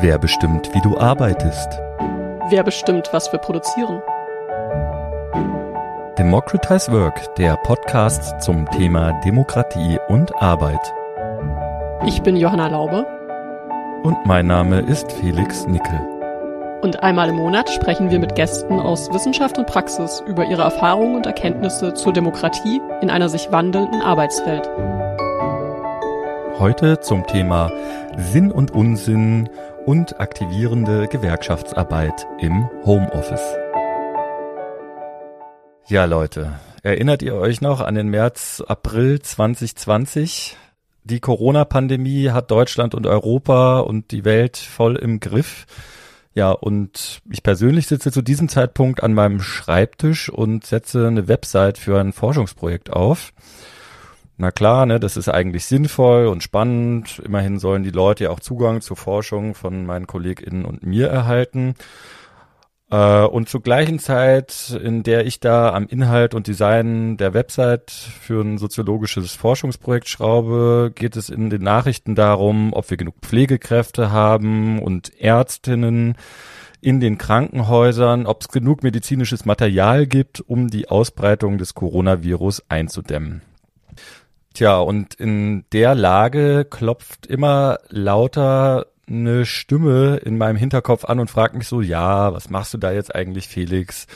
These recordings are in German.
Wer bestimmt, wie du arbeitest? Wer bestimmt, was wir produzieren? Democratize Work, der Podcast zum Thema Demokratie und Arbeit. Ich bin Johanna Laube. Und mein Name ist Felix Nickel. Und einmal im Monat sprechen wir mit Gästen aus Wissenschaft und Praxis über ihre Erfahrungen und Erkenntnisse zur Demokratie in einer sich wandelnden Arbeitswelt. Heute zum Thema Sinn und Unsinn und aktivierende Gewerkschaftsarbeit im Homeoffice. Ja, Leute, erinnert ihr euch noch an den März, April 2020? Die Corona-Pandemie hat Deutschland und Europa und die Welt voll im Griff. Ja, und ich persönlich sitze zu diesem Zeitpunkt an meinem Schreibtisch und setze eine Website für ein Forschungsprojekt auf. Na klar, ne, das ist eigentlich sinnvoll und spannend. Immerhin sollen die Leute ja auch Zugang zur Forschung von meinen KollegInnen und mir erhalten. Äh, und zur gleichen Zeit, in der ich da am Inhalt und Design der Website für ein soziologisches Forschungsprojekt schraube, geht es in den Nachrichten darum, ob wir genug Pflegekräfte haben und Ärztinnen in den Krankenhäusern, ob es genug medizinisches Material gibt, um die Ausbreitung des Coronavirus einzudämmen. Tja, und in der Lage klopft immer lauter eine Stimme in meinem Hinterkopf an und fragt mich so, ja, was machst du da jetzt eigentlich, Felix?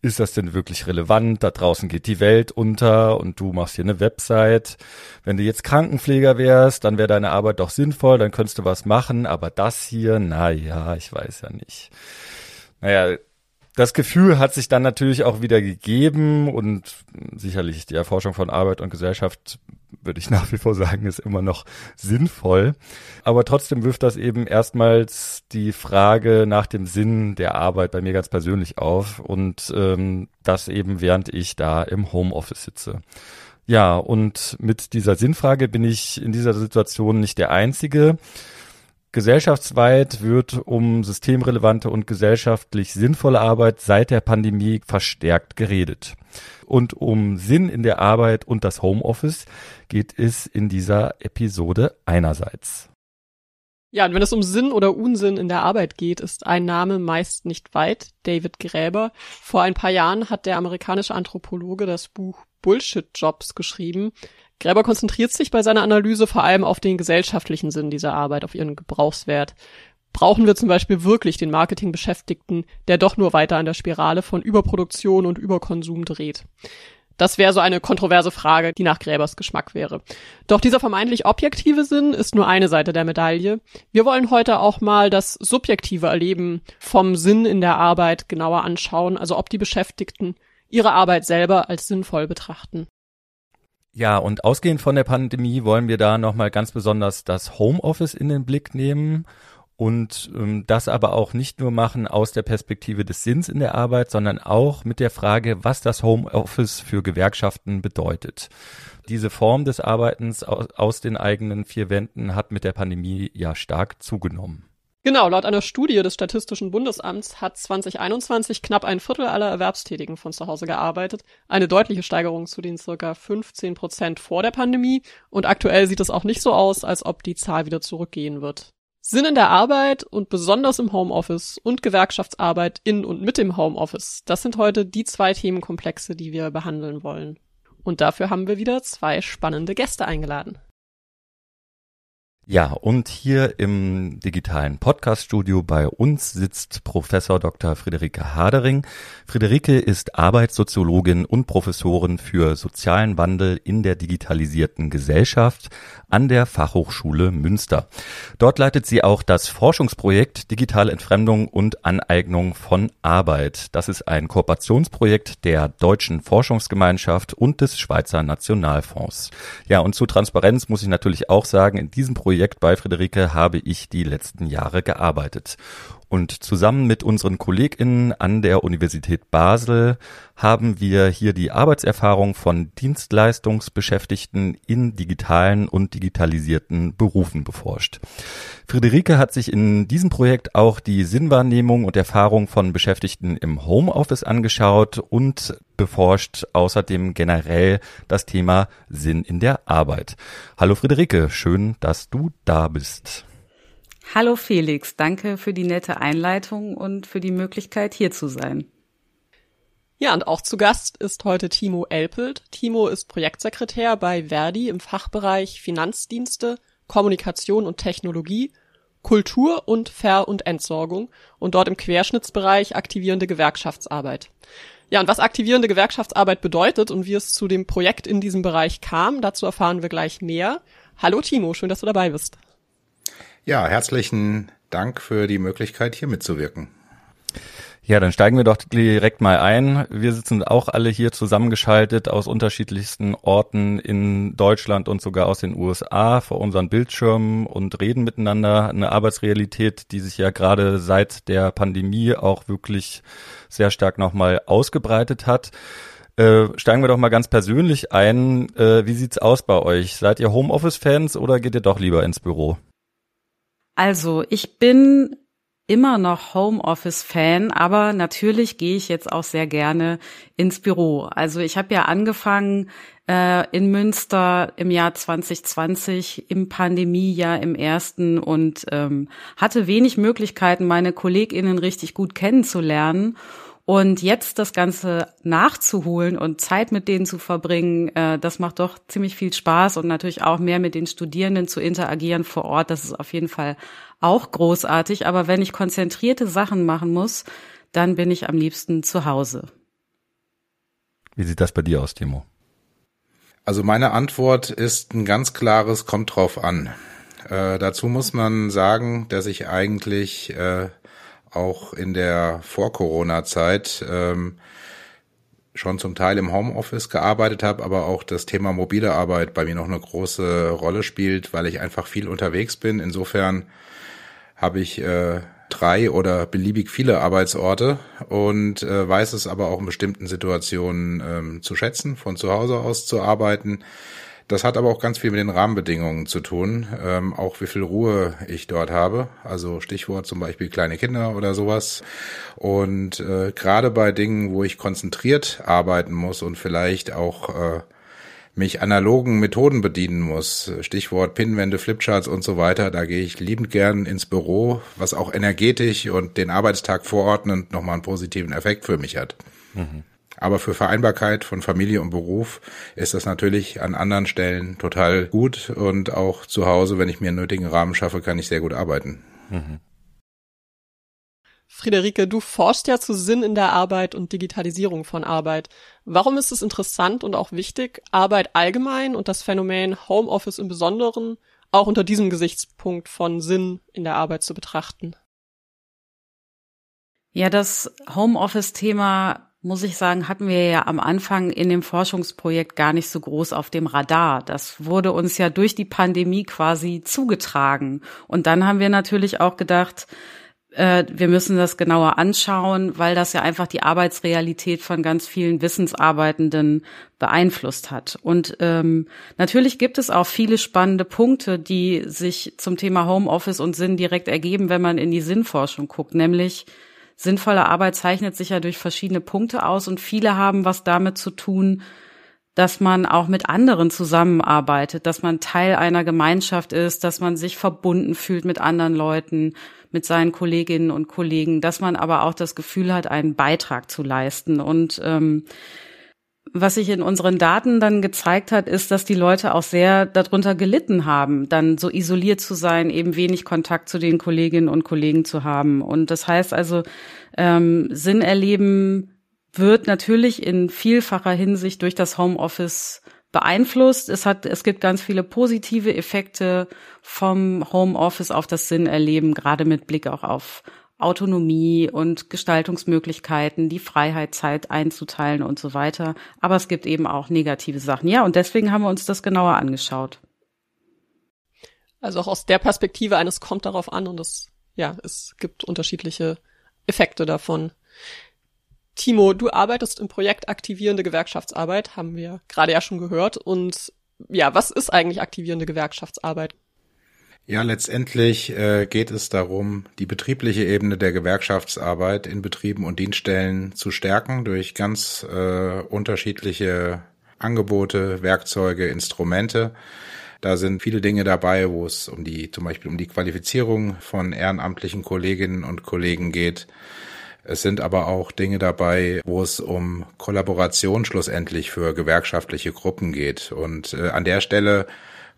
Ist das denn wirklich relevant? Da draußen geht die Welt unter und du machst hier eine Website. Wenn du jetzt Krankenpfleger wärst, dann wäre deine Arbeit doch sinnvoll, dann könntest du was machen, aber das hier, na ja, ich weiß ja nicht. Naja, das Gefühl hat sich dann natürlich auch wieder gegeben und sicherlich die Erforschung von Arbeit und Gesellschaft würde ich nach wie vor sagen, ist immer noch sinnvoll. Aber trotzdem wirft das eben erstmals die Frage nach dem Sinn der Arbeit bei mir ganz persönlich auf und ähm, das eben während ich da im Homeoffice sitze. Ja, und mit dieser Sinnfrage bin ich in dieser Situation nicht der Einzige. Gesellschaftsweit wird um systemrelevante und gesellschaftlich sinnvolle Arbeit seit der Pandemie verstärkt geredet. Und um Sinn in der Arbeit und das Homeoffice geht es in dieser Episode einerseits. Ja, und wenn es um Sinn oder Unsinn in der Arbeit geht, ist ein Name meist nicht weit, David Gräber. Vor ein paar Jahren hat der amerikanische Anthropologe das Buch Bullshit Jobs geschrieben. Gräber konzentriert sich bei seiner Analyse vor allem auf den gesellschaftlichen Sinn dieser Arbeit, auf ihren Gebrauchswert. Brauchen wir zum Beispiel wirklich den Marketingbeschäftigten, der doch nur weiter an der Spirale von Überproduktion und Überkonsum dreht? Das wäre so eine kontroverse Frage, die nach Gräbers Geschmack wäre. Doch dieser vermeintlich objektive Sinn ist nur eine Seite der Medaille. Wir wollen heute auch mal das subjektive Erleben vom Sinn in der Arbeit genauer anschauen, also ob die Beschäftigten ihre Arbeit selber als sinnvoll betrachten. Ja, und ausgehend von der Pandemie wollen wir da nochmal ganz besonders das Homeoffice in den Blick nehmen und ähm, das aber auch nicht nur machen aus der Perspektive des Sinns in der Arbeit, sondern auch mit der Frage, was das Homeoffice für Gewerkschaften bedeutet. Diese Form des Arbeitens aus, aus den eigenen vier Wänden hat mit der Pandemie ja stark zugenommen. Genau, laut einer Studie des Statistischen Bundesamts hat 2021 knapp ein Viertel aller Erwerbstätigen von zu Hause gearbeitet. Eine deutliche Steigerung zu den circa 15 Prozent vor der Pandemie. Und aktuell sieht es auch nicht so aus, als ob die Zahl wieder zurückgehen wird. Sinn in der Arbeit und besonders im Homeoffice und Gewerkschaftsarbeit in und mit dem Homeoffice. Das sind heute die zwei Themenkomplexe, die wir behandeln wollen. Und dafür haben wir wieder zwei spannende Gäste eingeladen. Ja, und hier im digitalen Podcaststudio bei uns sitzt Professor Dr. Friederike Hadering. Friederike ist Arbeitssoziologin und Professorin für sozialen Wandel in der digitalisierten Gesellschaft an der Fachhochschule Münster. Dort leitet sie auch das Forschungsprojekt Digitale Entfremdung und Aneignung von Arbeit. Das ist ein Kooperationsprojekt der Deutschen Forschungsgemeinschaft und des Schweizer Nationalfonds. Ja, und zu Transparenz muss ich natürlich auch sagen, in diesem Projekt Projekt bei Friederike habe ich die letzten Jahre gearbeitet. Und zusammen mit unseren KollegInnen an der Universität Basel haben wir hier die Arbeitserfahrung von Dienstleistungsbeschäftigten in digitalen und digitalisierten Berufen beforscht. Friederike hat sich in diesem Projekt auch die Sinnwahrnehmung und Erfahrung von Beschäftigten im Homeoffice angeschaut und beforscht außerdem generell das Thema Sinn in der Arbeit. Hallo Friederike, schön, dass du da bist. Hallo Felix, danke für die nette Einleitung und für die Möglichkeit, hier zu sein. Ja, und auch zu Gast ist heute Timo Elpelt. Timo ist Projektsekretär bei Verdi im Fachbereich Finanzdienste, Kommunikation und Technologie, Kultur und Ver- und Entsorgung und dort im Querschnittsbereich aktivierende Gewerkschaftsarbeit. Ja, und was aktivierende Gewerkschaftsarbeit bedeutet und wie es zu dem Projekt in diesem Bereich kam, dazu erfahren wir gleich mehr. Hallo Timo, schön, dass du dabei bist. Ja, herzlichen Dank für die Möglichkeit, hier mitzuwirken. Ja, dann steigen wir doch direkt mal ein. Wir sitzen auch alle hier zusammengeschaltet aus unterschiedlichsten Orten in Deutschland und sogar aus den USA vor unseren Bildschirmen und reden miteinander. Eine Arbeitsrealität, die sich ja gerade seit der Pandemie auch wirklich sehr stark nochmal ausgebreitet hat. Äh, steigen wir doch mal ganz persönlich ein. Äh, wie sieht's aus bei euch? Seid ihr Homeoffice-Fans oder geht ihr doch lieber ins Büro? Also, ich bin immer noch Homeoffice-Fan, aber natürlich gehe ich jetzt auch sehr gerne ins Büro. Also ich habe ja angefangen äh, in Münster im Jahr 2020, im Pandemiejahr im ersten und ähm, hatte wenig Möglichkeiten, meine KollegInnen richtig gut kennenzulernen. Und jetzt das Ganze nachzuholen und Zeit mit denen zu verbringen, äh, das macht doch ziemlich viel Spaß und natürlich auch mehr mit den Studierenden zu interagieren vor Ort. Das ist auf jeden Fall auch großartig. Aber wenn ich konzentrierte Sachen machen muss, dann bin ich am liebsten zu Hause. Wie sieht das bei dir aus, Timo? Also meine Antwort ist ein ganz klares, kommt drauf an. Äh, dazu muss man sagen, dass ich eigentlich äh, auch in der Vor-Corona-Zeit ähm, schon zum Teil im Homeoffice gearbeitet habe, aber auch das Thema mobile Arbeit bei mir noch eine große Rolle spielt, weil ich einfach viel unterwegs bin. Insofern habe ich äh, drei oder beliebig viele Arbeitsorte und äh, weiß es aber auch in bestimmten Situationen ähm, zu schätzen, von zu Hause aus zu arbeiten. Das hat aber auch ganz viel mit den Rahmenbedingungen zu tun, ähm, auch wie viel Ruhe ich dort habe. Also Stichwort zum Beispiel kleine Kinder oder sowas. Und äh, gerade bei Dingen, wo ich konzentriert arbeiten muss und vielleicht auch äh, mich analogen Methoden bedienen muss, Stichwort Pinwände, Flipcharts und so weiter, da gehe ich liebend gern ins Büro, was auch energetisch und den Arbeitstag vorordnend nochmal einen positiven Effekt für mich hat. Mhm. Aber für Vereinbarkeit von Familie und Beruf ist das natürlich an anderen Stellen total gut und auch zu Hause, wenn ich mir einen nötigen Rahmen schaffe, kann ich sehr gut arbeiten. Mhm. Friederike, du forschst ja zu Sinn in der Arbeit und Digitalisierung von Arbeit. Warum ist es interessant und auch wichtig, Arbeit allgemein und das Phänomen Homeoffice im Besonderen auch unter diesem Gesichtspunkt von Sinn in der Arbeit zu betrachten? Ja, das Homeoffice-Thema muss ich sagen, hatten wir ja am Anfang in dem Forschungsprojekt gar nicht so groß auf dem Radar. Das wurde uns ja durch die Pandemie quasi zugetragen. Und dann haben wir natürlich auch gedacht, äh, wir müssen das genauer anschauen, weil das ja einfach die Arbeitsrealität von ganz vielen Wissensarbeitenden beeinflusst hat. Und ähm, natürlich gibt es auch viele spannende Punkte, die sich zum Thema Homeoffice und Sinn direkt ergeben, wenn man in die Sinnforschung guckt, nämlich sinnvolle Arbeit zeichnet sich ja durch verschiedene Punkte aus und viele haben was damit zu tun, dass man auch mit anderen zusammenarbeitet, dass man Teil einer Gemeinschaft ist, dass man sich verbunden fühlt mit anderen Leuten, mit seinen Kolleginnen und Kollegen, dass man aber auch das Gefühl hat, einen Beitrag zu leisten. Und ähm, was sich in unseren Daten dann gezeigt hat, ist, dass die Leute auch sehr darunter gelitten haben, dann so isoliert zu sein, eben wenig Kontakt zu den Kolleginnen und Kollegen zu haben. Und das heißt also, ähm, Sinn erleben wird natürlich in vielfacher Hinsicht durch das Homeoffice beeinflusst. Es hat, es gibt ganz viele positive Effekte vom Homeoffice auf das Sinn erleben, gerade mit Blick auch auf Autonomie und Gestaltungsmöglichkeiten, die Freiheit, Zeit einzuteilen und so weiter. Aber es gibt eben auch negative Sachen. Ja, und deswegen haben wir uns das genauer angeschaut. Also auch aus der Perspektive eines kommt darauf an und das ja, es gibt unterschiedliche Effekte davon. Timo, du arbeitest im Projekt Aktivierende Gewerkschaftsarbeit, haben wir gerade ja schon gehört. Und ja, was ist eigentlich aktivierende Gewerkschaftsarbeit? Ja, letztendlich äh, geht es darum, die betriebliche Ebene der Gewerkschaftsarbeit in Betrieben und Dienststellen zu stärken durch ganz äh, unterschiedliche Angebote, Werkzeuge, Instrumente. Da sind viele Dinge dabei, wo es um die, zum Beispiel um die Qualifizierung von ehrenamtlichen Kolleginnen und Kollegen geht. Es sind aber auch Dinge dabei, wo es um Kollaboration schlussendlich für gewerkschaftliche Gruppen geht. Und äh, an der Stelle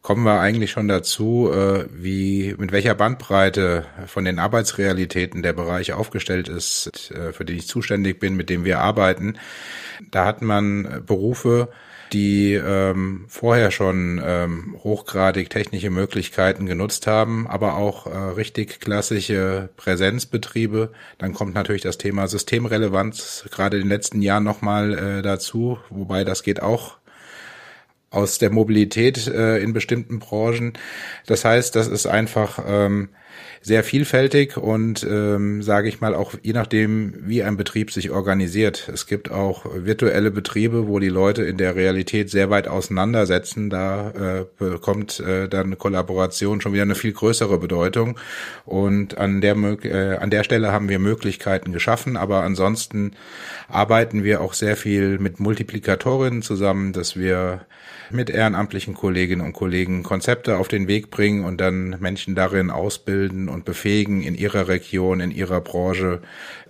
kommen wir eigentlich schon dazu, äh, wie mit welcher Bandbreite von den Arbeitsrealitäten der Bereich aufgestellt ist, äh, für den ich zuständig bin, mit dem wir arbeiten. Da hat man Berufe, die ähm, vorher schon ähm, hochgradig technische Möglichkeiten genutzt haben, aber auch äh, richtig klassische Präsenzbetriebe. Dann kommt natürlich das Thema Systemrelevanz gerade in den letzten Jahren nochmal äh, dazu, wobei das geht auch aus der Mobilität äh, in bestimmten Branchen. Das heißt, das ist einfach ähm, sehr vielfältig und ähm, sage ich mal auch je nachdem, wie ein Betrieb sich organisiert. Es gibt auch virtuelle Betriebe, wo die Leute in der Realität sehr weit auseinandersetzen. Da äh, bekommt äh, dann Kollaboration schon wieder eine viel größere Bedeutung. Und an der äh, an der Stelle haben wir Möglichkeiten geschaffen, aber ansonsten arbeiten wir auch sehr viel mit Multiplikatorinnen zusammen, dass wir mit ehrenamtlichen Kolleginnen und Kollegen Konzepte auf den Weg bringen und dann Menschen darin ausbilden und befähigen, in ihrer Region, in ihrer Branche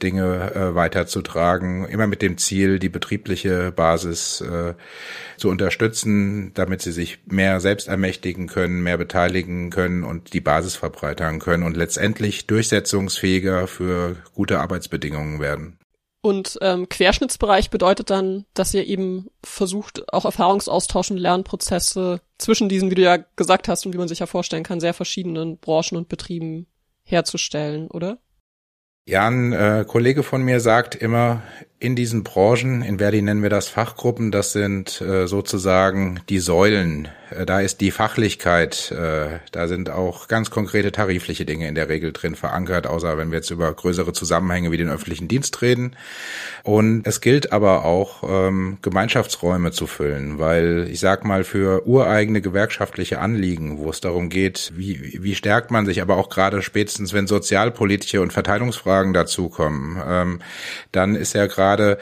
Dinge äh, weiterzutragen, immer mit dem Ziel, die betriebliche Basis äh, zu unterstützen, damit sie sich mehr selbst ermächtigen können, mehr beteiligen können und die Basis verbreitern können und letztendlich durchsetzungsfähiger für gute Arbeitsbedingungen werden. Und ähm, Querschnittsbereich bedeutet dann, dass ihr eben versucht, auch Erfahrungsaustausch und Lernprozesse zwischen diesen, wie du ja gesagt hast und wie man sich ja vorstellen kann, sehr verschiedenen Branchen und Betrieben herzustellen, oder? Ja, ein äh, Kollege von mir sagt immer, in diesen Branchen, in Verdi nennen wir das Fachgruppen, das sind äh, sozusagen die Säulen. Äh, da ist die Fachlichkeit, äh, da sind auch ganz konkrete tarifliche Dinge in der Regel drin verankert, außer wenn wir jetzt über größere Zusammenhänge wie den öffentlichen Dienst reden. Und es gilt aber auch, ähm, Gemeinschaftsräume zu füllen, weil ich sag mal, für ureigene gewerkschaftliche Anliegen, wo es darum geht, wie, wie stärkt man sich, aber auch gerade spätestens, wenn sozialpolitische und Verteilungsfragen dazukommen, ähm, dann ist ja gerade gerade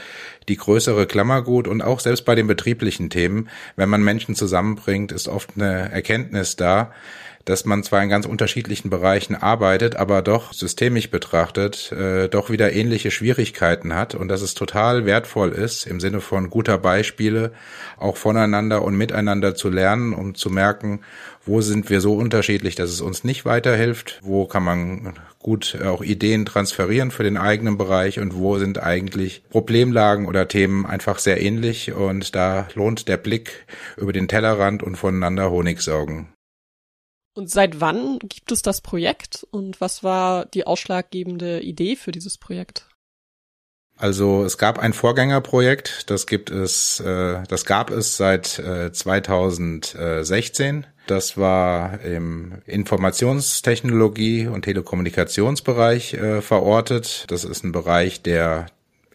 die größere Klammergut und auch selbst bei den betrieblichen Themen, wenn man Menschen zusammenbringt, ist oft eine Erkenntnis da, dass man zwar in ganz unterschiedlichen Bereichen arbeitet, aber doch systemisch betrachtet äh, doch wieder ähnliche Schwierigkeiten hat und dass es total wertvoll ist, im Sinne von guter Beispiele auch voneinander und miteinander zu lernen, um zu merken, wo sind wir so unterschiedlich, dass es uns nicht weiterhilft, wo kann man gut auch Ideen transferieren für den eigenen Bereich und wo sind eigentlich Problemlagen oder Themen einfach sehr ähnlich und da lohnt der Blick über den Tellerrand und voneinander Honig saugen. Und seit wann gibt es das Projekt und was war die ausschlaggebende Idee für dieses Projekt? Also es gab ein Vorgängerprojekt, das gibt es, äh, das gab es seit äh, 2016. Das war im Informationstechnologie und Telekommunikationsbereich äh, verortet. Das ist ein Bereich, der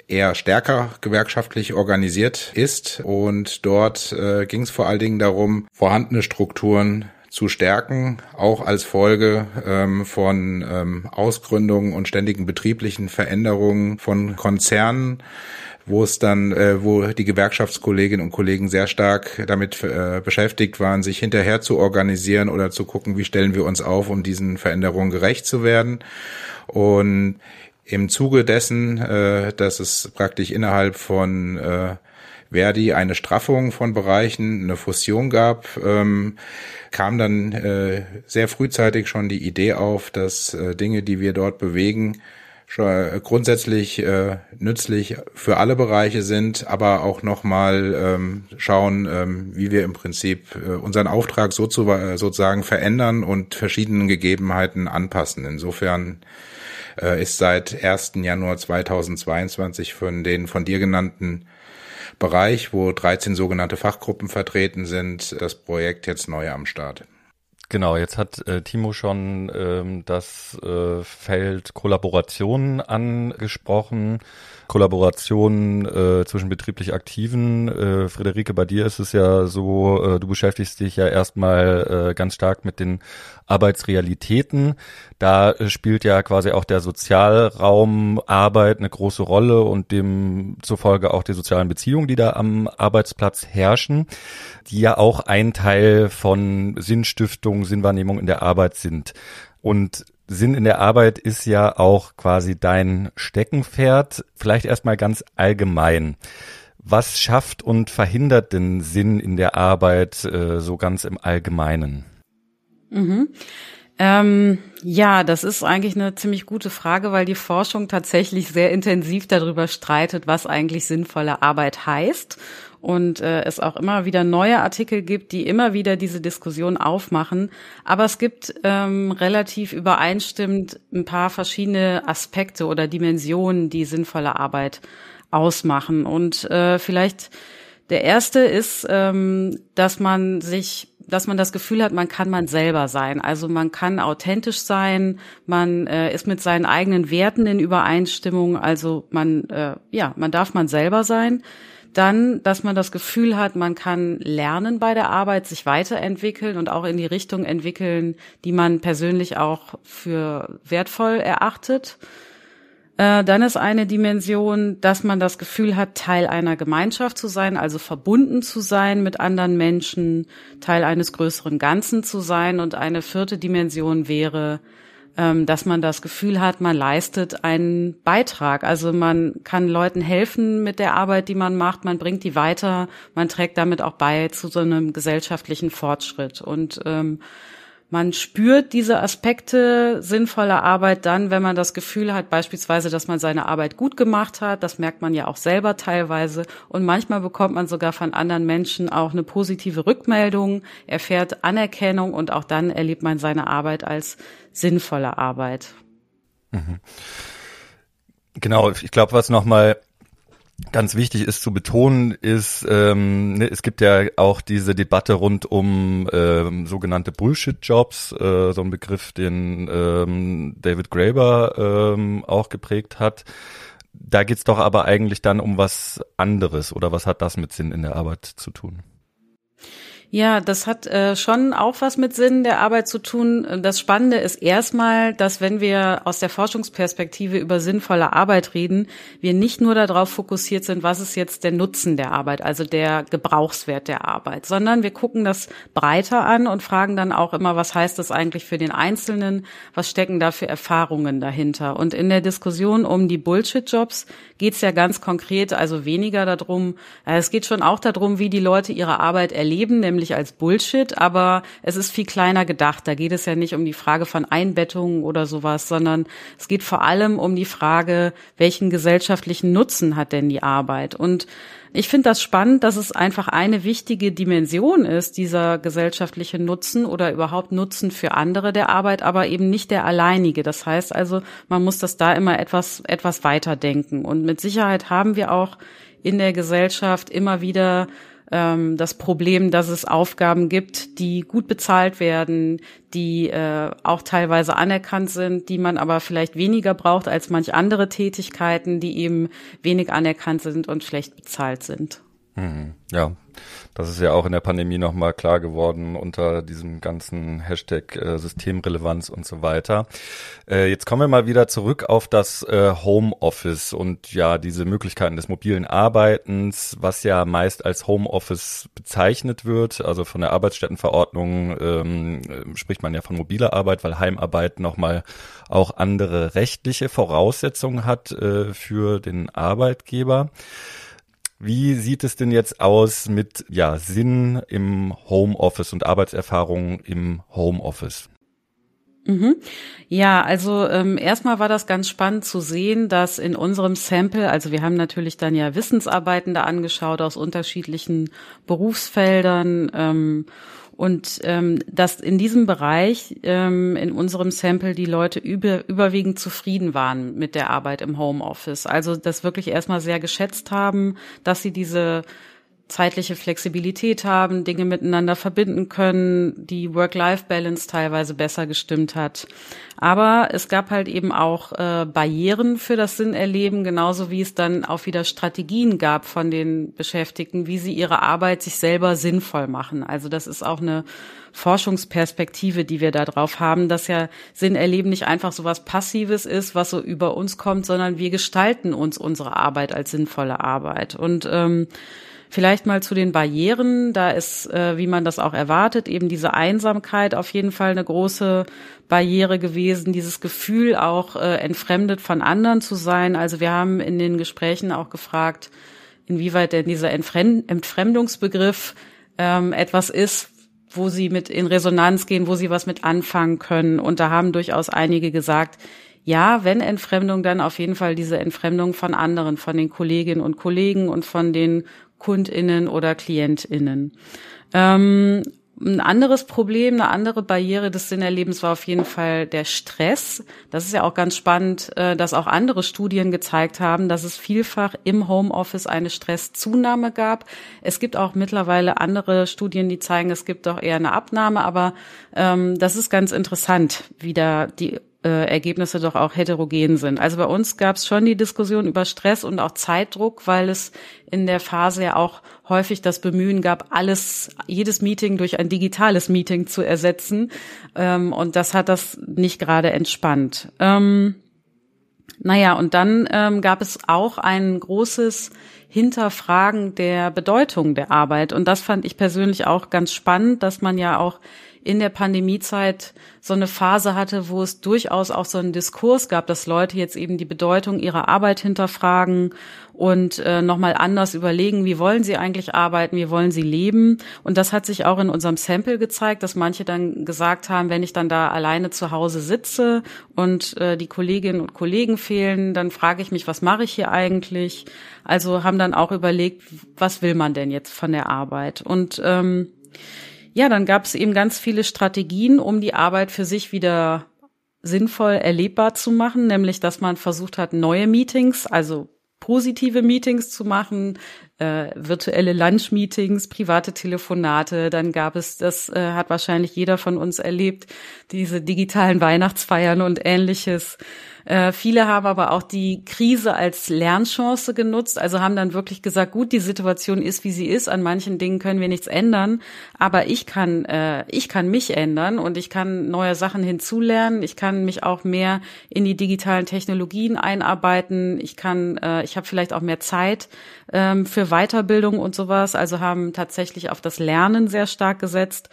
eher stärker gewerkschaftlich organisiert ist. Und dort äh, ging es vor allen Dingen darum, vorhandene Strukturen zu stärken, auch als Folge ähm, von ähm, Ausgründungen und ständigen betrieblichen Veränderungen von Konzernen wo es dann, äh, wo die Gewerkschaftskolleginnen und Kollegen sehr stark damit äh, beschäftigt waren, sich hinterher zu organisieren oder zu gucken, wie stellen wir uns auf, um diesen Veränderungen gerecht zu werden. Und im Zuge dessen, äh, dass es praktisch innerhalb von äh, Verdi eine Straffung von Bereichen, eine Fusion gab, ähm, kam dann äh, sehr frühzeitig schon die Idee auf, dass äh, Dinge, die wir dort bewegen, schon äh, grundsätzlich äh, nützlich für alle Bereiche sind, aber auch nochmal ähm, schauen, ähm, wie wir im Prinzip äh, unseren Auftrag so zu, äh, sozusagen verändern und verschiedenen Gegebenheiten anpassen. Insofern äh, ist seit 1. Januar 2022 von den von dir genannten Bereich, wo 13 sogenannte Fachgruppen vertreten sind, das Projekt jetzt neu am Start. Genau, jetzt hat äh, Timo schon ähm, das äh, Feld Kollaboration angesprochen. Kollaboration äh, zwischen betrieblich Aktiven. Äh, Friederike, bei dir ist es ja so, äh, du beschäftigst dich ja erstmal äh, ganz stark mit den Arbeitsrealitäten. Da äh, spielt ja quasi auch der Sozialraum Arbeit eine große Rolle und demzufolge auch die sozialen Beziehungen, die da am Arbeitsplatz herrschen, die ja auch ein Teil von Sinnstiftung, Sinnwahrnehmung in der Arbeit sind. Und Sinn in der Arbeit ist ja auch quasi dein Steckenpferd. Vielleicht erstmal ganz allgemein. Was schafft und verhindert den Sinn in der Arbeit äh, so ganz im Allgemeinen? Mhm. Ähm, ja, das ist eigentlich eine ziemlich gute Frage, weil die Forschung tatsächlich sehr intensiv darüber streitet, was eigentlich sinnvolle Arbeit heißt und äh, es auch immer wieder neue Artikel gibt, die immer wieder diese Diskussion aufmachen. Aber es gibt ähm, relativ übereinstimmend ein paar verschiedene Aspekte oder Dimensionen, die sinnvolle Arbeit ausmachen. Und äh, vielleicht der erste ist, ähm, dass man sich dass man das Gefühl hat, man kann man selber sein. Also man kann authentisch sein, man äh, ist mit seinen eigenen Werten in Übereinstimmung, also man, äh, ja, man darf man selber sein. Dann, dass man das Gefühl hat, man kann lernen bei der Arbeit, sich weiterentwickeln und auch in die Richtung entwickeln, die man persönlich auch für wertvoll erachtet. Äh, dann ist eine Dimension, dass man das Gefühl hat, Teil einer Gemeinschaft zu sein, also verbunden zu sein mit anderen Menschen, Teil eines größeren Ganzen zu sein. Und eine vierte Dimension wäre, ähm, dass man das Gefühl hat, man leistet einen Beitrag. Also man kann Leuten helfen mit der Arbeit, die man macht, man bringt die weiter, man trägt damit auch bei zu so einem gesellschaftlichen Fortschritt. Und ähm, man spürt diese Aspekte sinnvoller Arbeit dann, wenn man das Gefühl hat, beispielsweise, dass man seine Arbeit gut gemacht hat. Das merkt man ja auch selber teilweise. Und manchmal bekommt man sogar von anderen Menschen auch eine positive Rückmeldung, erfährt Anerkennung und auch dann erlebt man seine Arbeit als sinnvolle Arbeit. Mhm. Genau, ich glaube, was nochmal ganz wichtig ist zu betonen, ist, ähm, ne, es gibt ja auch diese Debatte rund um ähm, sogenannte Bullshit-Jobs, äh, so ein Begriff, den ähm, David Graeber ähm, auch geprägt hat. Da geht's doch aber eigentlich dann um was anderes oder was hat das mit Sinn in der Arbeit zu tun? Ja, das hat äh, schon auch was mit Sinn der Arbeit zu tun. Das Spannende ist erstmal, dass wenn wir aus der Forschungsperspektive über sinnvolle Arbeit reden, wir nicht nur darauf fokussiert sind, was ist jetzt der Nutzen der Arbeit, also der Gebrauchswert der Arbeit, sondern wir gucken das breiter an und fragen dann auch immer, was heißt das eigentlich für den Einzelnen, was stecken da für Erfahrungen dahinter. Und in der Diskussion um die Bullshit-Jobs geht es ja ganz konkret, also weniger darum, äh, es geht schon auch darum, wie die Leute ihre Arbeit erleben, nämlich natürlich als Bullshit, aber es ist viel kleiner gedacht. Da geht es ja nicht um die Frage von Einbettungen oder sowas, sondern es geht vor allem um die Frage, welchen gesellschaftlichen Nutzen hat denn die Arbeit? Und ich finde das spannend, dass es einfach eine wichtige Dimension ist, dieser gesellschaftliche Nutzen oder überhaupt Nutzen für andere der Arbeit, aber eben nicht der alleinige. Das heißt also, man muss das da immer etwas, etwas weiter denken. Und mit Sicherheit haben wir auch in der Gesellschaft immer wieder ähm, das Problem, dass es Aufgaben gibt, die gut bezahlt werden, die äh, auch teilweise anerkannt sind, die man aber vielleicht weniger braucht als manch andere Tätigkeiten, die eben wenig anerkannt sind und schlecht bezahlt sind. Mhm. Ja, das ist ja auch in der Pandemie nochmal klar geworden unter diesem ganzen Hashtag äh, Systemrelevanz und so weiter. Äh, jetzt kommen wir mal wieder zurück auf das äh, Homeoffice und ja, diese Möglichkeiten des mobilen Arbeitens, was ja meist als Homeoffice bezeichnet wird. Also von der Arbeitsstättenverordnung ähm, spricht man ja von mobiler Arbeit, weil Heimarbeit nochmal auch andere rechtliche Voraussetzungen hat äh, für den Arbeitgeber. Wie sieht es denn jetzt aus mit ja, Sinn im Homeoffice und Arbeitserfahrung im Homeoffice? Mhm. Ja, also ähm, erstmal war das ganz spannend zu sehen, dass in unserem Sample, also wir haben natürlich dann ja Wissensarbeitende angeschaut aus unterschiedlichen Berufsfeldern ähm, und ähm, dass in diesem Bereich ähm, in unserem Sample die Leute über, überwiegend zufrieden waren mit der Arbeit im Homeoffice. Also das wirklich erstmal sehr geschätzt haben, dass sie diese zeitliche Flexibilität haben, Dinge miteinander verbinden können, die Work-Life-Balance teilweise besser gestimmt hat. Aber es gab halt eben auch äh, Barrieren für das Sinnerleben, genauso wie es dann auch wieder Strategien gab von den Beschäftigten, wie sie ihre Arbeit sich selber sinnvoll machen. Also das ist auch eine Forschungsperspektive, die wir da drauf haben, dass ja Sinnerleben nicht einfach so was Passives ist, was so über uns kommt, sondern wir gestalten uns unsere Arbeit als sinnvolle Arbeit. Und ähm, Vielleicht mal zu den Barrieren. Da ist, äh, wie man das auch erwartet, eben diese Einsamkeit auf jeden Fall eine große Barriere gewesen. Dieses Gefühl auch äh, entfremdet von anderen zu sein. Also wir haben in den Gesprächen auch gefragt, inwieweit denn dieser Entfremdungsbegriff ähm, etwas ist, wo sie mit in Resonanz gehen, wo sie was mit anfangen können. Und da haben durchaus einige gesagt, ja, wenn Entfremdung, dann auf jeden Fall diese Entfremdung von anderen, von den Kolleginnen und Kollegen und von den KundInnen oder KlientInnen. Ähm, ein anderes Problem, eine andere Barriere des Sinnerlebens war auf jeden Fall der Stress. Das ist ja auch ganz spannend, äh, dass auch andere Studien gezeigt haben, dass es vielfach im Homeoffice eine Stresszunahme gab. Es gibt auch mittlerweile andere Studien, die zeigen, es gibt auch eher eine Abnahme, aber ähm, das ist ganz interessant, wie da die äh, Ergebnisse doch auch heterogen sind. Also bei uns gab es schon die Diskussion über Stress und auch Zeitdruck, weil es in der Phase ja auch häufig das Bemühen gab, alles, jedes Meeting durch ein digitales Meeting zu ersetzen. Ähm, und das hat das nicht gerade entspannt. Ähm, naja, und dann ähm, gab es auch ein großes Hinterfragen der Bedeutung der Arbeit. Und das fand ich persönlich auch ganz spannend, dass man ja auch in der Pandemiezeit so eine Phase hatte, wo es durchaus auch so einen Diskurs gab, dass Leute jetzt eben die Bedeutung ihrer Arbeit hinterfragen und äh, nochmal anders überlegen, wie wollen sie eigentlich arbeiten, wie wollen sie leben. Und das hat sich auch in unserem Sample gezeigt, dass manche dann gesagt haben, wenn ich dann da alleine zu Hause sitze und äh, die Kolleginnen und Kollegen fehlen, dann frage ich mich, was mache ich hier eigentlich? Also haben dann auch überlegt, was will man denn jetzt von der Arbeit? Und ähm, ja, dann gab es eben ganz viele Strategien, um die Arbeit für sich wieder sinnvoll erlebbar zu machen, nämlich dass man versucht hat, neue Meetings, also positive Meetings zu machen, äh, virtuelle Lunch-Meetings, private Telefonate. Dann gab es, das äh, hat wahrscheinlich jeder von uns erlebt, diese digitalen Weihnachtsfeiern und ähnliches. Äh, viele haben aber auch die Krise als Lernchance genutzt, also haben dann wirklich gesagt, gut, die Situation ist, wie sie ist, an manchen Dingen können wir nichts ändern, aber ich kann, äh, ich kann mich ändern und ich kann neue Sachen hinzulernen, ich kann mich auch mehr in die digitalen Technologien einarbeiten, ich kann, äh, ich habe vielleicht auch mehr Zeit ähm, für Weiterbildung und sowas, also haben tatsächlich auf das Lernen sehr stark gesetzt.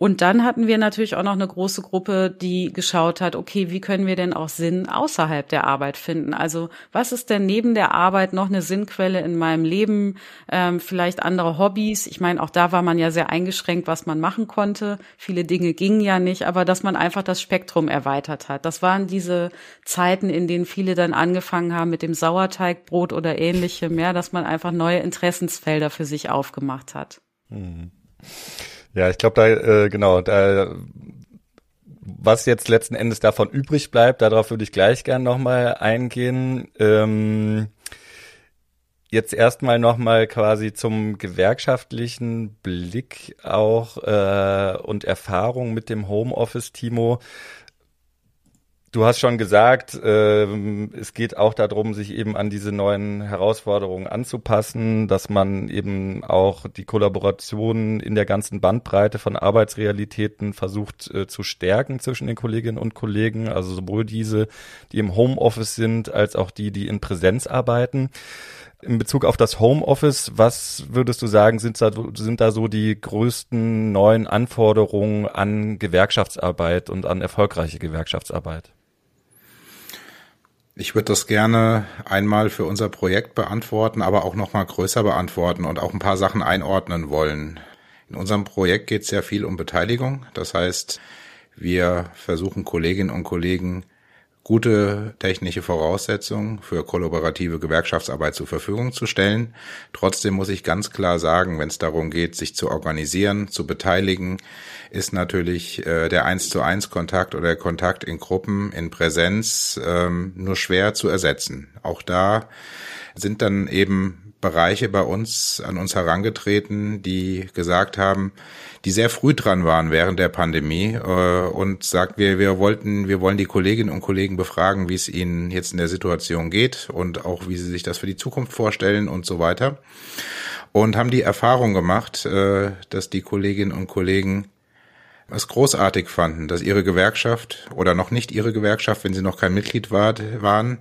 Und dann hatten wir natürlich auch noch eine große Gruppe, die geschaut hat, okay, wie können wir denn auch Sinn außerhalb der Arbeit finden? Also was ist denn neben der Arbeit noch eine Sinnquelle in meinem Leben? Ähm, vielleicht andere Hobbys. Ich meine, auch da war man ja sehr eingeschränkt, was man machen konnte. Viele Dinge gingen ja nicht, aber dass man einfach das Spektrum erweitert hat. Das waren diese Zeiten, in denen viele dann angefangen haben mit dem Sauerteigbrot oder ähnlichem, ja, dass man einfach neue Interessensfelder für sich aufgemacht hat. Mhm. Ja, ich glaube, da, äh, genau, da, was jetzt letzten Endes davon übrig bleibt, darauf würde ich gleich gern nochmal eingehen. Ähm, jetzt erstmal nochmal quasi zum gewerkschaftlichen Blick auch äh, und Erfahrung mit dem Homeoffice, Timo. Du hast schon gesagt, äh, es geht auch darum, sich eben an diese neuen Herausforderungen anzupassen, dass man eben auch die Kollaboration in der ganzen Bandbreite von Arbeitsrealitäten versucht äh, zu stärken zwischen den Kolleginnen und Kollegen, also sowohl diese, die im Homeoffice sind, als auch die, die in Präsenz arbeiten. In Bezug auf das Homeoffice, was würdest du sagen, sind da, sind da so die größten neuen Anforderungen an Gewerkschaftsarbeit und an erfolgreiche Gewerkschaftsarbeit? Ich würde das gerne einmal für unser Projekt beantworten, aber auch noch mal größer beantworten und auch ein paar Sachen einordnen wollen. In unserem Projekt geht es sehr viel um Beteiligung. Das heißt, wir versuchen Kolleginnen und Kollegen gute technische Voraussetzungen für kollaborative Gewerkschaftsarbeit zur Verfügung zu stellen. Trotzdem muss ich ganz klar sagen, wenn es darum geht, sich zu organisieren, zu beteiligen, ist natürlich äh, der eins zu eins Kontakt oder der Kontakt in Gruppen in Präsenz ähm, nur schwer zu ersetzen. Auch da sind dann eben Bereiche bei uns an uns herangetreten, die gesagt haben, die sehr früh dran waren während der Pandemie äh, und sagt, wir, wir wollten, wir wollen die Kolleginnen und Kollegen befragen, wie es ihnen jetzt in der Situation geht und auch wie sie sich das für die Zukunft vorstellen und so weiter. Und haben die Erfahrung gemacht, äh, dass die Kolleginnen und Kollegen es großartig fanden, dass ihre Gewerkschaft oder noch nicht ihre Gewerkschaft, wenn sie noch kein Mitglied war, waren,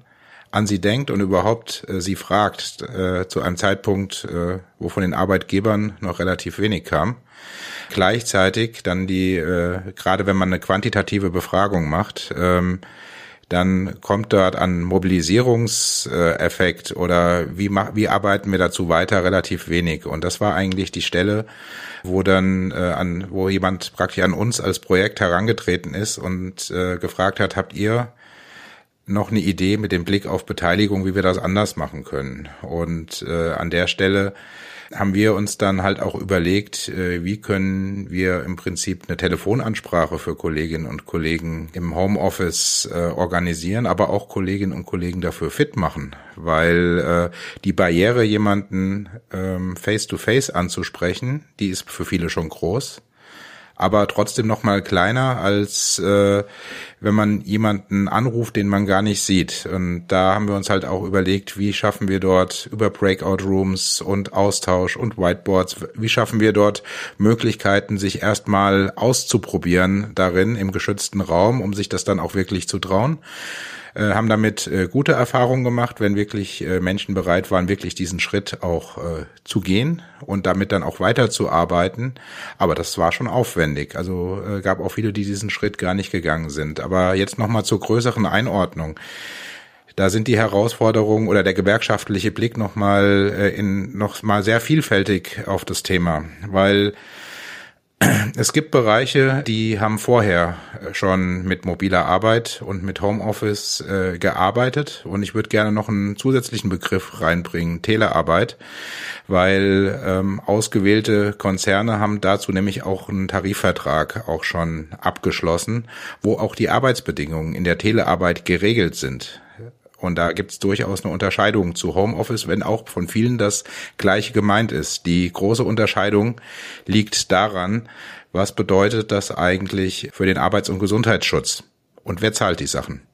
an sie denkt und überhaupt äh, sie fragt, äh, zu einem Zeitpunkt, äh, wo von den Arbeitgebern noch relativ wenig kam. Gleichzeitig dann die, äh, gerade wenn man eine quantitative Befragung macht, ähm, dann kommt dort an Mobilisierungseffekt oder wie, wie arbeiten wir dazu weiter relativ wenig. Und das war eigentlich die Stelle, wo dann äh, an, wo jemand praktisch an uns als Projekt herangetreten ist und äh, gefragt hat, habt ihr noch eine Idee mit dem Blick auf Beteiligung, wie wir das anders machen können. Und äh, an der Stelle haben wir uns dann halt auch überlegt, äh, wie können wir im Prinzip eine Telefonansprache für Kolleginnen und Kollegen im Homeoffice äh, organisieren, aber auch Kolleginnen und Kollegen dafür fit machen, weil äh, die Barriere, jemanden ähm, face-to-face -face anzusprechen, die ist für viele schon groß aber trotzdem noch mal kleiner als äh, wenn man jemanden anruft, den man gar nicht sieht. Und da haben wir uns halt auch überlegt, wie schaffen wir dort über Breakout Rooms und Austausch und Whiteboards, wie schaffen wir dort Möglichkeiten, sich erstmal auszuprobieren darin im geschützten Raum, um sich das dann auch wirklich zu trauen. Äh, haben damit äh, gute Erfahrungen gemacht, wenn wirklich äh, Menschen bereit waren, wirklich diesen Schritt auch äh, zu gehen und damit dann auch weiterzuarbeiten. Aber das war schon aufwendig. Also äh, gab auch viele, die diesen Schritt gar nicht gegangen sind. Aber jetzt nochmal zur größeren Einordnung da sind die Herausforderungen oder der gewerkschaftliche Blick nochmal in noch mal sehr vielfältig auf das Thema, weil es gibt Bereiche, die haben vorher äh, schon mit mobiler Arbeit und mit Homeoffice äh, gearbeitet und ich würde gerne noch einen zusätzlichen Begriff reinbringen, Telearbeit, weil ähm, ausgewählte Konzerne haben dazu nämlich auch einen Tarifvertrag auch schon abgeschlossen, wo auch die Arbeitsbedingungen in der Telearbeit geregelt sind. Und da gibt es durchaus eine Unterscheidung zu Homeoffice, wenn auch von vielen das gleiche gemeint ist. Die große Unterscheidung liegt daran, was bedeutet das eigentlich für den Arbeits- und Gesundheitsschutz? Und wer zahlt die Sachen?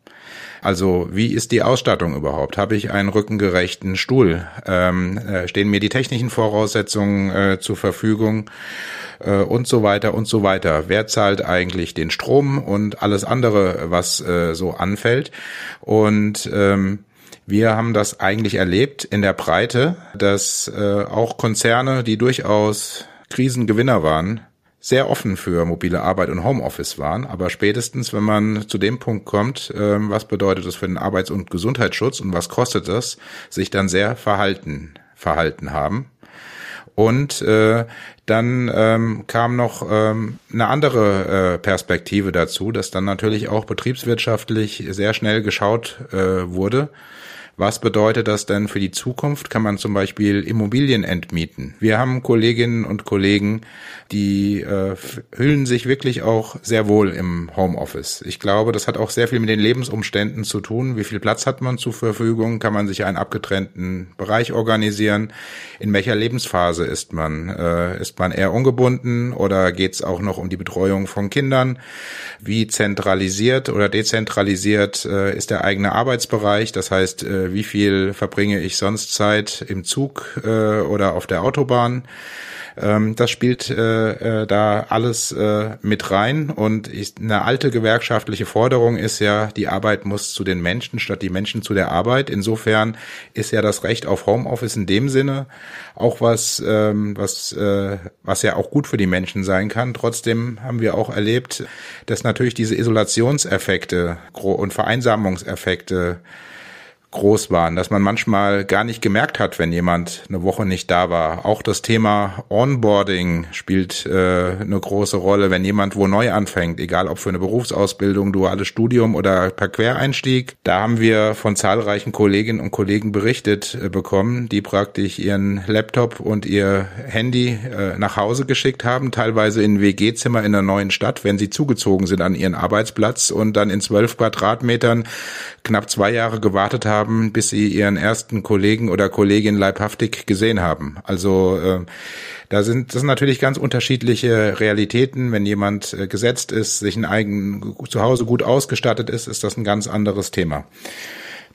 Also wie ist die Ausstattung überhaupt? Habe ich einen rückengerechten Stuhl? Ähm, äh, stehen mir die technischen Voraussetzungen äh, zur Verfügung? Äh, und so weiter und so weiter. Wer zahlt eigentlich den Strom und alles andere, was äh, so anfällt? Und ähm, wir haben das eigentlich erlebt in der Breite, dass äh, auch Konzerne, die durchaus Krisengewinner waren, sehr offen für mobile Arbeit und Homeoffice waren. Aber spätestens, wenn man zu dem Punkt kommt, äh, was bedeutet das für den Arbeits- und Gesundheitsschutz und was kostet das, sich dann sehr verhalten, verhalten haben. Und äh, dann ähm, kam noch ähm, eine andere äh, Perspektive dazu, dass dann natürlich auch betriebswirtschaftlich sehr schnell geschaut äh, wurde, was bedeutet das denn für die Zukunft? Kann man zum Beispiel Immobilien entmieten? Wir haben Kolleginnen und Kollegen, die äh, hüllen sich wirklich auch sehr wohl im Homeoffice. Ich glaube, das hat auch sehr viel mit den Lebensumständen zu tun. Wie viel Platz hat man zur Verfügung? Kann man sich einen abgetrennten Bereich organisieren? In welcher Lebensphase ist man? Äh, ist man eher ungebunden oder geht es auch noch um die Betreuung von Kindern? Wie zentralisiert oder dezentralisiert äh, ist der eigene Arbeitsbereich? Das heißt, äh, wie viel verbringe ich sonst Zeit im Zug äh, oder auf der Autobahn. Ähm, das spielt äh, äh, da alles äh, mit rein und ich, eine alte gewerkschaftliche Forderung ist ja, die Arbeit muss zu den Menschen statt die Menschen zu der Arbeit. Insofern ist ja das Recht auf Homeoffice in dem Sinne auch was, ähm, was, äh, was ja auch gut für die Menschen sein kann. Trotzdem haben wir auch erlebt, dass natürlich diese Isolationseffekte und Vereinsamungseffekte groß waren, dass man manchmal gar nicht gemerkt hat, wenn jemand eine Woche nicht da war. Auch das Thema Onboarding spielt äh, eine große Rolle, wenn jemand wo neu anfängt, egal ob für eine Berufsausbildung, duales Studium oder per Quereinstieg. Da haben wir von zahlreichen Kolleginnen und Kollegen berichtet äh, bekommen, die praktisch ihren Laptop und ihr Handy äh, nach Hause geschickt haben, teilweise in WG-Zimmer in einer neuen Stadt, wenn sie zugezogen sind an ihren Arbeitsplatz und dann in zwölf Quadratmetern knapp zwei Jahre gewartet haben, haben, bis sie ihren ersten Kollegen oder Kollegin leibhaftig gesehen haben. Also äh, da sind das sind natürlich ganz unterschiedliche Realitäten. Wenn jemand äh, gesetzt ist, sich ein eigen zu Hause gut ausgestattet ist, ist das ein ganz anderes Thema.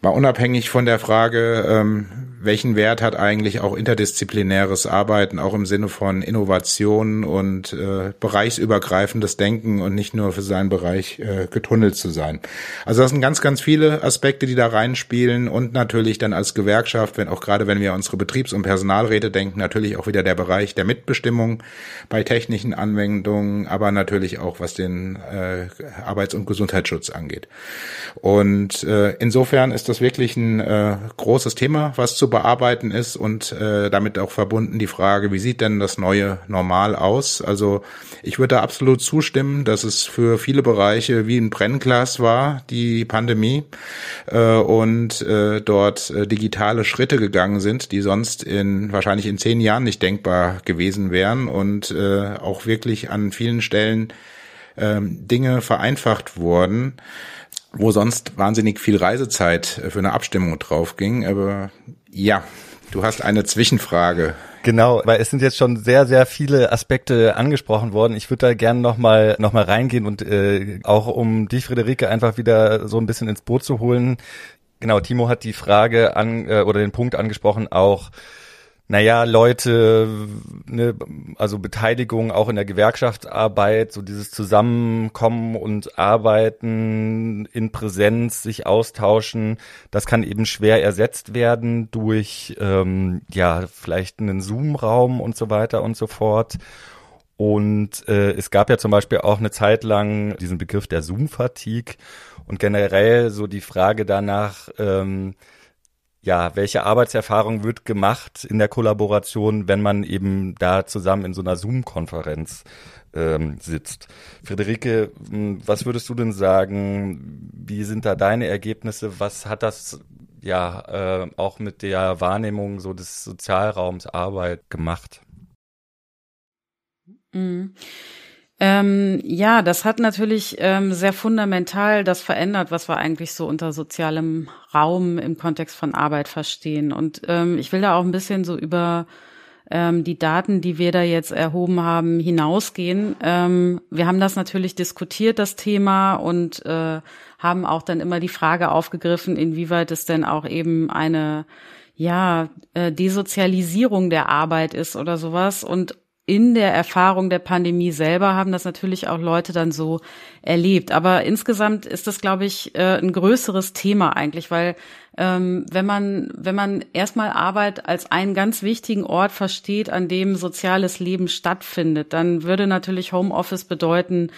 Mal unabhängig von der Frage, ähm, welchen Wert hat eigentlich auch interdisziplinäres Arbeiten, auch im Sinne von Innovation und äh, bereichsübergreifendes Denken und nicht nur für seinen Bereich äh, getunnelt zu sein. Also das sind ganz, ganz viele Aspekte, die da reinspielen und natürlich dann als Gewerkschaft, wenn auch gerade wenn wir unsere Betriebs- und Personalräte denken, natürlich auch wieder der Bereich der Mitbestimmung bei technischen Anwendungen, aber natürlich auch was den äh, Arbeits- und Gesundheitsschutz angeht. Und äh, insofern ist das wirklich ein äh, großes Thema, was zu bearbeiten ist und äh, damit auch verbunden die Frage, wie sieht denn das neue Normal aus? Also ich würde da absolut zustimmen, dass es für viele Bereiche wie ein Brennglas war, die Pandemie, äh, und äh, dort äh, digitale Schritte gegangen sind, die sonst in wahrscheinlich in zehn Jahren nicht denkbar gewesen wären und äh, auch wirklich an vielen Stellen äh, Dinge vereinfacht wurden wo sonst wahnsinnig viel Reisezeit äh, für eine Abstimmung drauf ging. Aber ja, du hast eine Zwischenfrage. Genau, weil es sind jetzt schon sehr, sehr viele Aspekte angesprochen worden. Ich würde da gerne nochmal noch mal reingehen und äh, auch um dich, Friederike, einfach wieder so ein bisschen ins Boot zu holen. Genau, Timo hat die Frage an äh, oder den Punkt angesprochen, auch naja, Leute, ne, also Beteiligung auch in der Gewerkschaftsarbeit, so dieses Zusammenkommen und Arbeiten in Präsenz, sich austauschen, das kann eben schwer ersetzt werden durch ähm, ja vielleicht einen Zoom-Raum und so weiter und so fort. Und äh, es gab ja zum Beispiel auch eine Zeit lang diesen Begriff der Zoom-Fatigue und generell so die Frage danach, ähm, ja, welche Arbeitserfahrung wird gemacht in der Kollaboration, wenn man eben da zusammen in so einer Zoom-Konferenz ähm, sitzt. Friederike, was würdest du denn sagen? Wie sind da deine Ergebnisse? Was hat das ja äh, auch mit der Wahrnehmung so des Sozialraums Arbeit gemacht? Mhm. Ähm, ja, das hat natürlich ähm, sehr fundamental das verändert, was wir eigentlich so unter sozialem Raum im Kontext von Arbeit verstehen. Und ähm, ich will da auch ein bisschen so über ähm, die Daten, die wir da jetzt erhoben haben, hinausgehen. Ähm, wir haben das natürlich diskutiert, das Thema, und äh, haben auch dann immer die Frage aufgegriffen, inwieweit es denn auch eben eine ja, äh, Desozialisierung der Arbeit ist oder sowas. Und in der Erfahrung der Pandemie selber haben das natürlich auch Leute dann so erlebt. Aber insgesamt ist das, glaube ich, äh, ein größeres Thema eigentlich, weil ähm, wenn man wenn man erstmal Arbeit als einen ganz wichtigen Ort versteht, an dem soziales Leben stattfindet, dann würde natürlich Homeoffice bedeuten,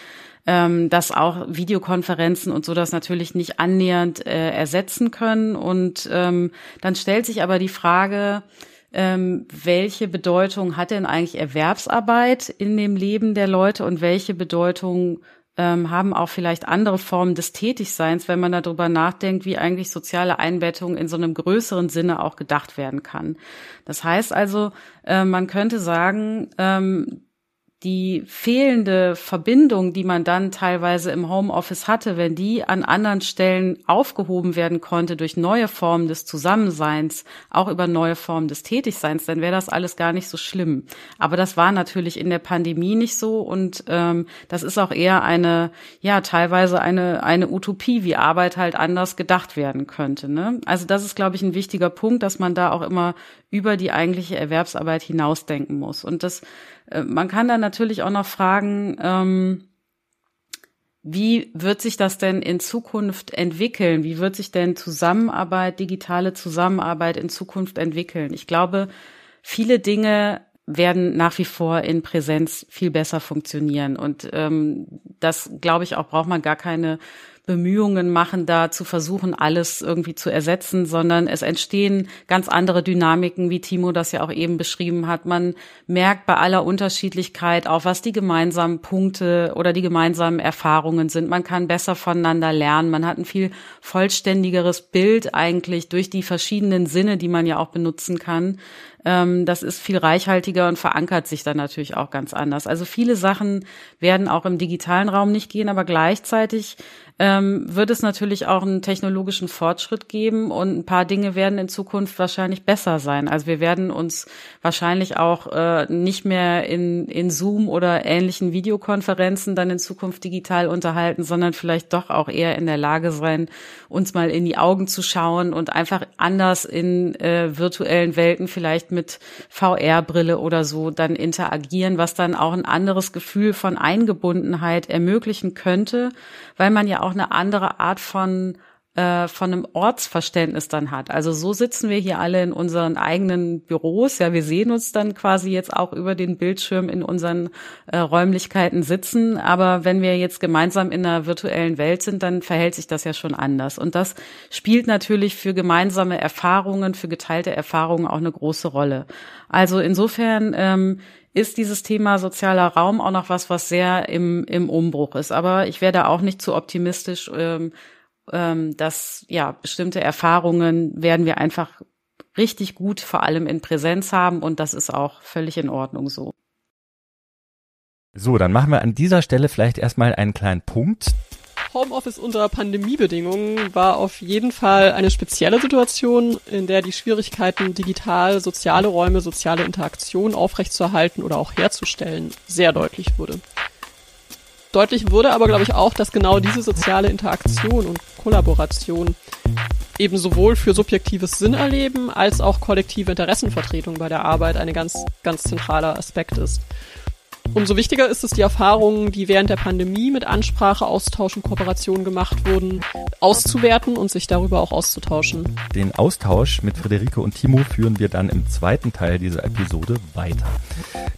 ähm, dass auch Videokonferenzen und so das natürlich nicht annähernd äh, ersetzen können. Und ähm, dann stellt sich aber die Frage, ähm, welche Bedeutung hat denn eigentlich Erwerbsarbeit in dem Leben der Leute und welche Bedeutung ähm, haben auch vielleicht andere Formen des Tätigseins, wenn man darüber nachdenkt, wie eigentlich soziale Einbettung in so einem größeren Sinne auch gedacht werden kann. Das heißt also, äh, man könnte sagen, ähm, die fehlende Verbindung, die man dann teilweise im Homeoffice hatte, wenn die an anderen Stellen aufgehoben werden konnte durch neue Formen des Zusammenseins, auch über neue Formen des Tätigseins, dann wäre das alles gar nicht so schlimm. Aber das war natürlich in der Pandemie nicht so und ähm, das ist auch eher eine, ja, teilweise eine, eine Utopie, wie Arbeit halt anders gedacht werden könnte. Ne? Also das ist, glaube ich, ein wichtiger Punkt, dass man da auch immer über die eigentliche Erwerbsarbeit hinausdenken muss. Und das man kann dann natürlich auch noch fragen, ähm, wie wird sich das denn in Zukunft entwickeln? Wie wird sich denn Zusammenarbeit, digitale Zusammenarbeit in Zukunft entwickeln? Ich glaube, viele Dinge werden nach wie vor in Präsenz viel besser funktionieren. Und ähm, das, glaube ich, auch braucht man gar keine Bemühungen machen, da zu versuchen, alles irgendwie zu ersetzen, sondern es entstehen ganz andere Dynamiken, wie Timo das ja auch eben beschrieben hat. Man merkt bei aller Unterschiedlichkeit auch, was die gemeinsamen Punkte oder die gemeinsamen Erfahrungen sind. Man kann besser voneinander lernen. Man hat ein viel vollständigeres Bild eigentlich durch die verschiedenen Sinne, die man ja auch benutzen kann. Ähm, das ist viel reichhaltiger und verankert sich dann natürlich auch ganz anders. Also viele Sachen werden auch im digitalen Raum nicht gehen, aber gleichzeitig ähm, wird es natürlich auch einen technologischen Fortschritt geben und ein paar Dinge werden in Zukunft wahrscheinlich besser sein. Also wir werden uns wahrscheinlich auch äh, nicht mehr in, in Zoom oder ähnlichen Videokonferenzen dann in Zukunft digital unterhalten, sondern vielleicht doch auch eher in der Lage sein, uns mal in die Augen zu schauen und einfach anders in äh, virtuellen Welten mit VR-Brille oder so dann interagieren, was dann auch ein anderes Gefühl von Eingebundenheit ermöglichen könnte, weil man ja auch eine andere Art von äh, von einem Ortsverständnis dann hat. Also so sitzen wir hier alle in unseren eigenen Büros. Ja, wir sehen uns dann quasi jetzt auch über den Bildschirm in unseren äh, Räumlichkeiten sitzen. Aber wenn wir jetzt gemeinsam in einer virtuellen Welt sind, dann verhält sich das ja schon anders. Und das spielt natürlich für gemeinsame Erfahrungen, für geteilte Erfahrungen auch eine große Rolle. Also insofern ähm, ist dieses Thema sozialer Raum auch noch was, was sehr im, im Umbruch ist. Aber ich werde auch nicht zu optimistisch, ähm, ähm, dass ja bestimmte Erfahrungen werden wir einfach richtig gut, vor allem in Präsenz haben und das ist auch völlig in Ordnung so. So, dann machen wir an dieser Stelle vielleicht erstmal einen kleinen Punkt. Homeoffice unter Pandemiebedingungen war auf jeden Fall eine spezielle Situation, in der die Schwierigkeiten, digital soziale Räume, soziale Interaktion aufrechtzuerhalten oder auch herzustellen, sehr deutlich wurde. Deutlich wurde aber, glaube ich, auch, dass genau diese soziale Interaktion und Kollaboration eben sowohl für subjektives Sinnerleben als auch kollektive Interessenvertretung bei der Arbeit eine ganz, ganz zentraler Aspekt ist. Umso wichtiger ist es, die Erfahrungen, die während der Pandemie mit Ansprache, Austausch und Kooperation gemacht wurden, auszuwerten und sich darüber auch auszutauschen. Den Austausch mit Friederike und Timo führen wir dann im zweiten Teil dieser Episode weiter.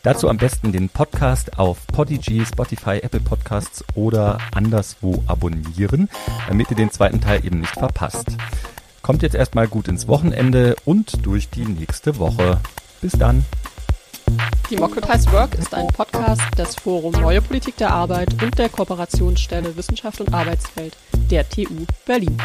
Dazu am besten den Podcast auf Podigy, Spotify, Apple Podcasts oder anderswo abonnieren, damit ihr den zweiten Teil eben nicht verpasst. Kommt jetzt erstmal gut ins Wochenende und durch die nächste Woche. Bis dann. Democratized Work ist ein Podcast des Forum Neue Politik der Arbeit und der Kooperationsstelle Wissenschaft und Arbeitsfeld der TU Berlin.